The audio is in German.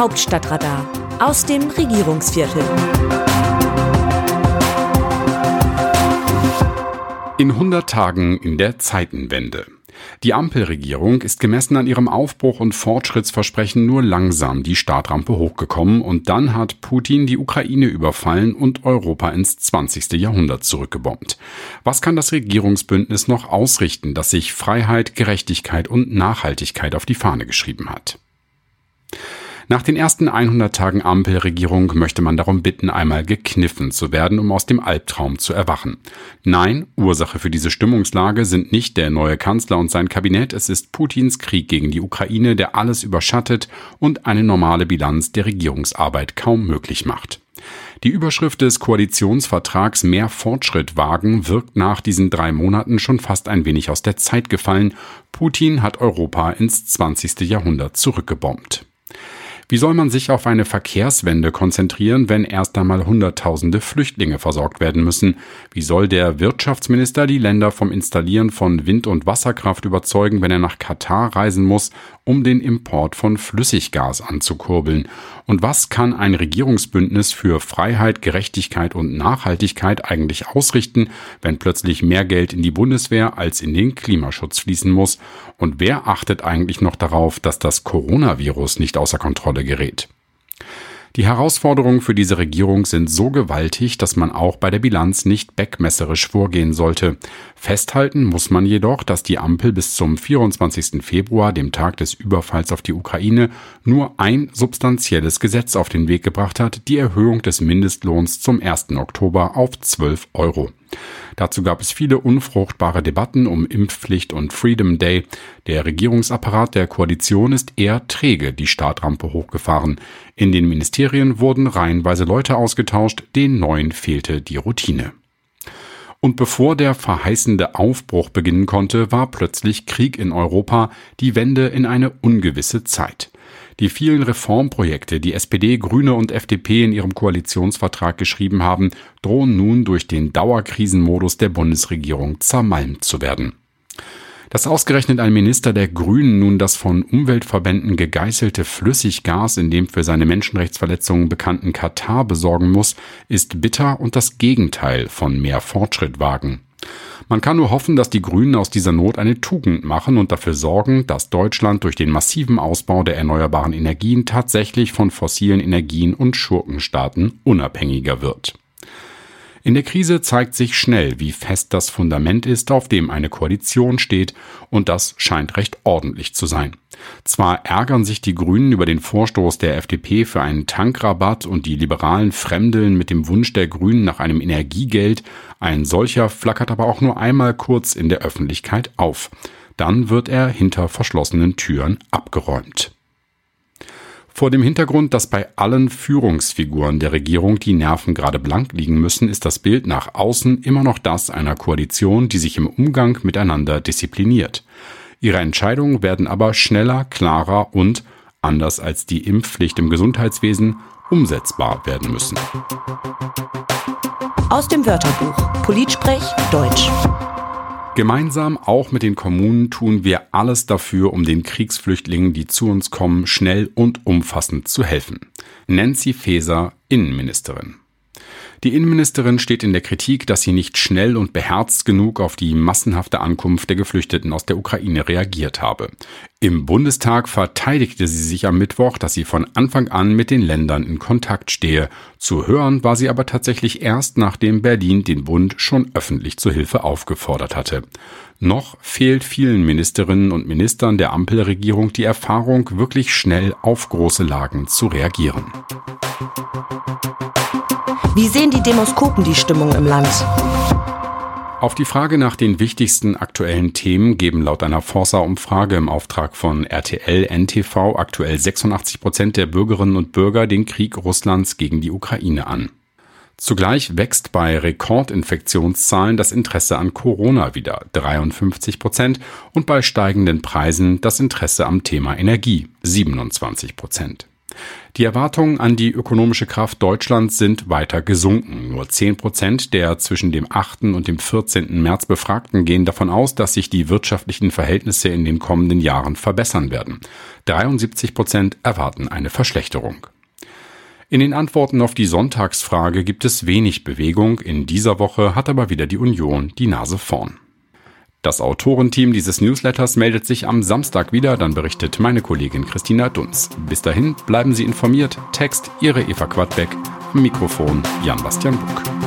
Hauptstadtradar aus dem Regierungsviertel. In 100 Tagen in der Zeitenwende. Die Ampelregierung ist gemessen an ihrem Aufbruch und Fortschrittsversprechen nur langsam die Startrampe hochgekommen und dann hat Putin die Ukraine überfallen und Europa ins 20. Jahrhundert zurückgebombt. Was kann das Regierungsbündnis noch ausrichten, das sich Freiheit, Gerechtigkeit und Nachhaltigkeit auf die Fahne geschrieben hat? Nach den ersten 100 Tagen Ampelregierung möchte man darum bitten, einmal gekniffen zu werden, um aus dem Albtraum zu erwachen. Nein, Ursache für diese Stimmungslage sind nicht der neue Kanzler und sein Kabinett, es ist Putins Krieg gegen die Ukraine, der alles überschattet und eine normale Bilanz der Regierungsarbeit kaum möglich macht. Die Überschrift des Koalitionsvertrags Mehr Fortschritt wagen wirkt nach diesen drei Monaten schon fast ein wenig aus der Zeit gefallen. Putin hat Europa ins 20. Jahrhundert zurückgebombt. Wie soll man sich auf eine Verkehrswende konzentrieren, wenn erst einmal Hunderttausende Flüchtlinge versorgt werden müssen? Wie soll der Wirtschaftsminister die Länder vom Installieren von Wind- und Wasserkraft überzeugen, wenn er nach Katar reisen muss, um den Import von Flüssiggas anzukurbeln? Und was kann ein Regierungsbündnis für Freiheit, Gerechtigkeit und Nachhaltigkeit eigentlich ausrichten, wenn plötzlich mehr Geld in die Bundeswehr als in den Klimaschutz fließen muss? Und wer achtet eigentlich noch darauf, dass das Coronavirus nicht außer Kontrolle Kontrolle gerät. Die Herausforderungen für diese Regierung sind so gewaltig, dass man auch bei der Bilanz nicht beckmesserisch vorgehen sollte. Festhalten muss man jedoch, dass die Ampel bis zum 24. Februar, dem Tag des Überfalls auf die Ukraine, nur ein substanzielles Gesetz auf den Weg gebracht hat, die Erhöhung des Mindestlohns zum 1. Oktober auf 12 Euro. Dazu gab es viele unfruchtbare Debatten um Impfpflicht und Freedom Day. Der Regierungsapparat der Koalition ist eher träge die Startrampe hochgefahren. In den Ministerien wurden reihenweise Leute ausgetauscht, den neuen fehlte die Routine. Und bevor der verheißende Aufbruch beginnen konnte, war plötzlich Krieg in Europa, die Wende in eine ungewisse Zeit. Die vielen Reformprojekte, die SPD, Grüne und FDP in ihrem Koalitionsvertrag geschrieben haben, drohen nun durch den Dauerkrisenmodus der Bundesregierung zermalmt zu werden. Dass ausgerechnet ein Minister der Grünen nun das von Umweltverbänden gegeißelte Flüssiggas in dem für seine Menschenrechtsverletzungen bekannten Katar besorgen muss, ist bitter und das Gegenteil von mehr Fortschritt wagen. Man kann nur hoffen, dass die Grünen aus dieser Not eine Tugend machen und dafür sorgen, dass Deutschland durch den massiven Ausbau der erneuerbaren Energien tatsächlich von fossilen Energien und Schurkenstaaten unabhängiger wird. In der Krise zeigt sich schnell, wie fest das Fundament ist, auf dem eine Koalition steht, und das scheint recht ordentlich zu sein. Zwar ärgern sich die Grünen über den Vorstoß der FDP für einen Tankrabatt und die Liberalen fremdeln mit dem Wunsch der Grünen nach einem Energiegeld, ein solcher flackert aber auch nur einmal kurz in der Öffentlichkeit auf. Dann wird er hinter verschlossenen Türen abgeräumt. Vor dem Hintergrund, dass bei allen Führungsfiguren der Regierung die Nerven gerade blank liegen müssen, ist das Bild nach außen immer noch das einer Koalition, die sich im Umgang miteinander diszipliniert. Ihre Entscheidungen werden aber schneller, klarer und, anders als die Impfpflicht im Gesundheitswesen, umsetzbar werden müssen. Aus dem Wörterbuch Politsprech Deutsch. Gemeinsam auch mit den Kommunen tun wir alles dafür, um den Kriegsflüchtlingen, die zu uns kommen, schnell und umfassend zu helfen. Nancy Faeser, Innenministerin. Die Innenministerin steht in der Kritik, dass sie nicht schnell und beherzt genug auf die massenhafte Ankunft der Geflüchteten aus der Ukraine reagiert habe. Im Bundestag verteidigte sie sich am Mittwoch, dass sie von Anfang an mit den Ländern in Kontakt stehe. Zu hören war sie aber tatsächlich erst, nachdem Berlin den Bund schon öffentlich zur Hilfe aufgefordert hatte. Noch fehlt vielen Ministerinnen und Ministern der Ampelregierung die Erfahrung, wirklich schnell auf große Lagen zu reagieren. Wie sehen die Demoskopen die Stimmung im Land? Auf die Frage nach den wichtigsten aktuellen Themen geben laut einer Forsa-Umfrage im Auftrag von RTL NTV aktuell 86 Prozent der Bürgerinnen und Bürger den Krieg Russlands gegen die Ukraine an. Zugleich wächst bei Rekordinfektionszahlen das Interesse an Corona wieder 53 Prozent und bei steigenden Preisen das Interesse am Thema Energie 27 Prozent. Die Erwartungen an die ökonomische Kraft Deutschlands sind weiter gesunken. Nur 10 Prozent der zwischen dem 8. und dem 14. März Befragten gehen davon aus, dass sich die wirtschaftlichen Verhältnisse in den kommenden Jahren verbessern werden. 73 Prozent erwarten eine Verschlechterung. In den Antworten auf die Sonntagsfrage gibt es wenig Bewegung. In dieser Woche hat aber wieder die Union die Nase vorn. Das Autorenteam dieses Newsletters meldet sich am Samstag wieder, dann berichtet meine Kollegin Christina Dunz. Bis dahin bleiben Sie informiert. Text Ihre Eva Quadbeck, Mikrofon Jan-Bastian Buck.